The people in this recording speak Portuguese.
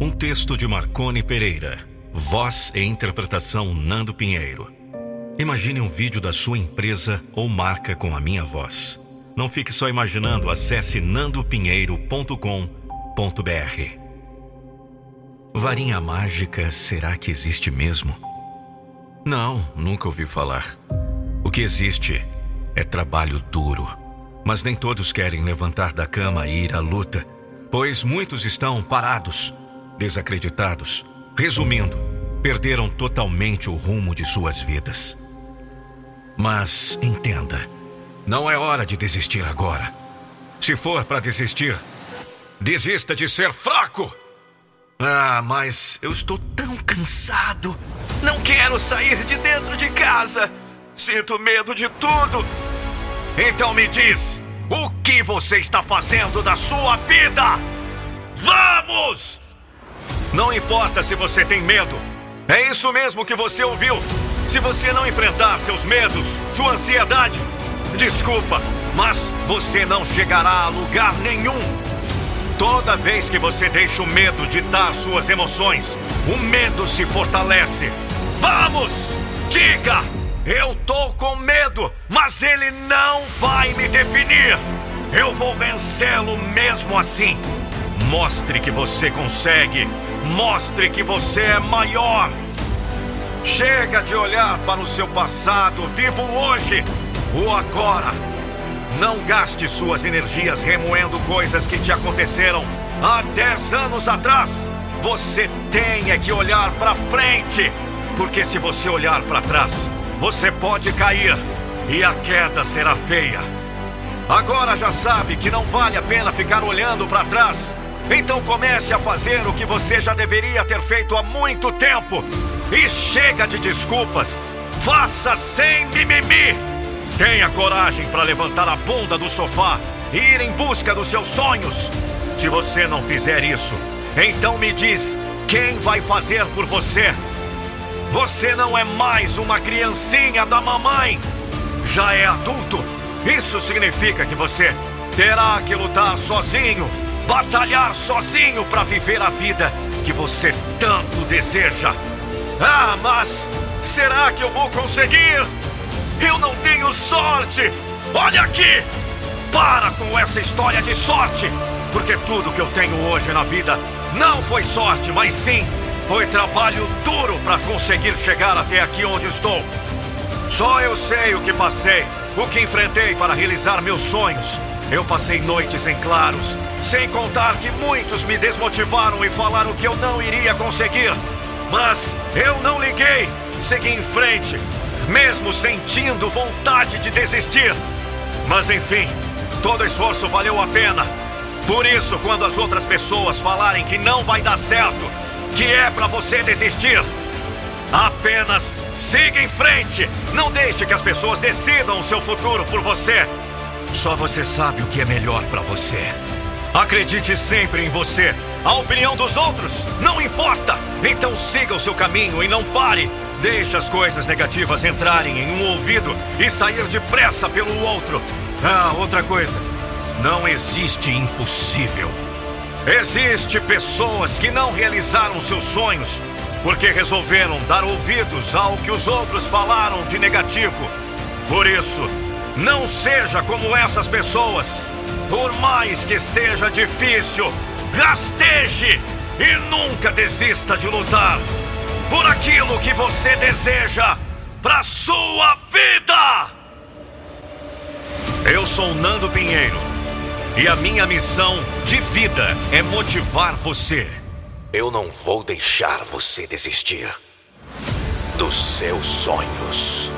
Um texto de Marcone Pereira. Voz e interpretação Nando Pinheiro. Imagine um vídeo da sua empresa ou marca com a minha voz. Não fique só imaginando, acesse nandopinheiro.com.br. Varinha mágica, será que existe mesmo? Não, nunca ouvi falar. O que existe é trabalho duro. Mas nem todos querem levantar da cama e ir à luta, pois muitos estão parados, desacreditados. Resumindo, perderam totalmente o rumo de suas vidas. Mas entenda, não é hora de desistir agora. Se for para desistir, desista de ser fraco. Ah, mas eu estou tão cansado. Não quero sair de dentro de casa. Sinto medo de tudo. Então me diz, o que você está fazendo da sua vida? Vamos! Não importa se você tem medo. É isso mesmo que você ouviu. Se você não enfrentar seus medos, sua ansiedade, desculpa, mas você não chegará a lugar nenhum. Toda vez que você deixa o medo ditar suas emoções, o medo se fortalece. Vamos! Diga! Eu tô com medo, mas ele não vai me definir. Eu vou vencê-lo mesmo assim. Mostre que você consegue. Mostre que você é maior. Chega de olhar para o seu passado, vivo hoje, o agora. Não gaste suas energias remoendo coisas que te aconteceram há 10 anos atrás. Você tem é que olhar para frente, porque se você olhar para trás, você pode cair e a queda será feia. Agora já sabe que não vale a pena ficar olhando para trás. Então comece a fazer o que você já deveria ter feito há muito tempo. E chega de desculpas. Faça sem mimimi. Tenha coragem para levantar a bunda do sofá e ir em busca dos seus sonhos. Se você não fizer isso, então me diz quem vai fazer por você. Você não é mais uma criancinha da mamãe. Já é adulto. Isso significa que você terá que lutar sozinho, batalhar sozinho para viver a vida que você tanto deseja. Ah, mas será que eu vou conseguir? Eu não tenho sorte! Olha aqui! Para com essa história de sorte! Porque tudo que eu tenho hoje na vida não foi sorte, mas sim foi trabalho duro para conseguir chegar até aqui onde estou. Só eu sei o que passei, o que enfrentei para realizar meus sonhos. Eu passei noites em claros, sem contar que muitos me desmotivaram e falaram que eu não iria conseguir. Mas eu não liguei, segui em frente, mesmo sentindo vontade de desistir. Mas enfim, todo esforço valeu a pena. Por isso, quando as outras pessoas falarem que não vai dar certo, que é para você desistir, apenas siga em frente. Não deixe que as pessoas decidam o seu futuro por você. Só você sabe o que é melhor para você. Acredite sempre em você. A opinião dos outros não importa. Então siga o seu caminho e não pare. Deixe as coisas negativas entrarem em um ouvido e sair depressa pelo outro. Ah, outra coisa. Não existe impossível. Existe pessoas que não realizaram seus sonhos porque resolveram dar ouvidos ao que os outros falaram de negativo. Por isso, não seja como essas pessoas. Por mais que esteja difícil, rasteje e nunca desista de lutar por aquilo que você deseja para sua vida. Eu sou Nando Pinheiro e a minha missão de vida é motivar você. Eu não vou deixar você desistir dos seus sonhos.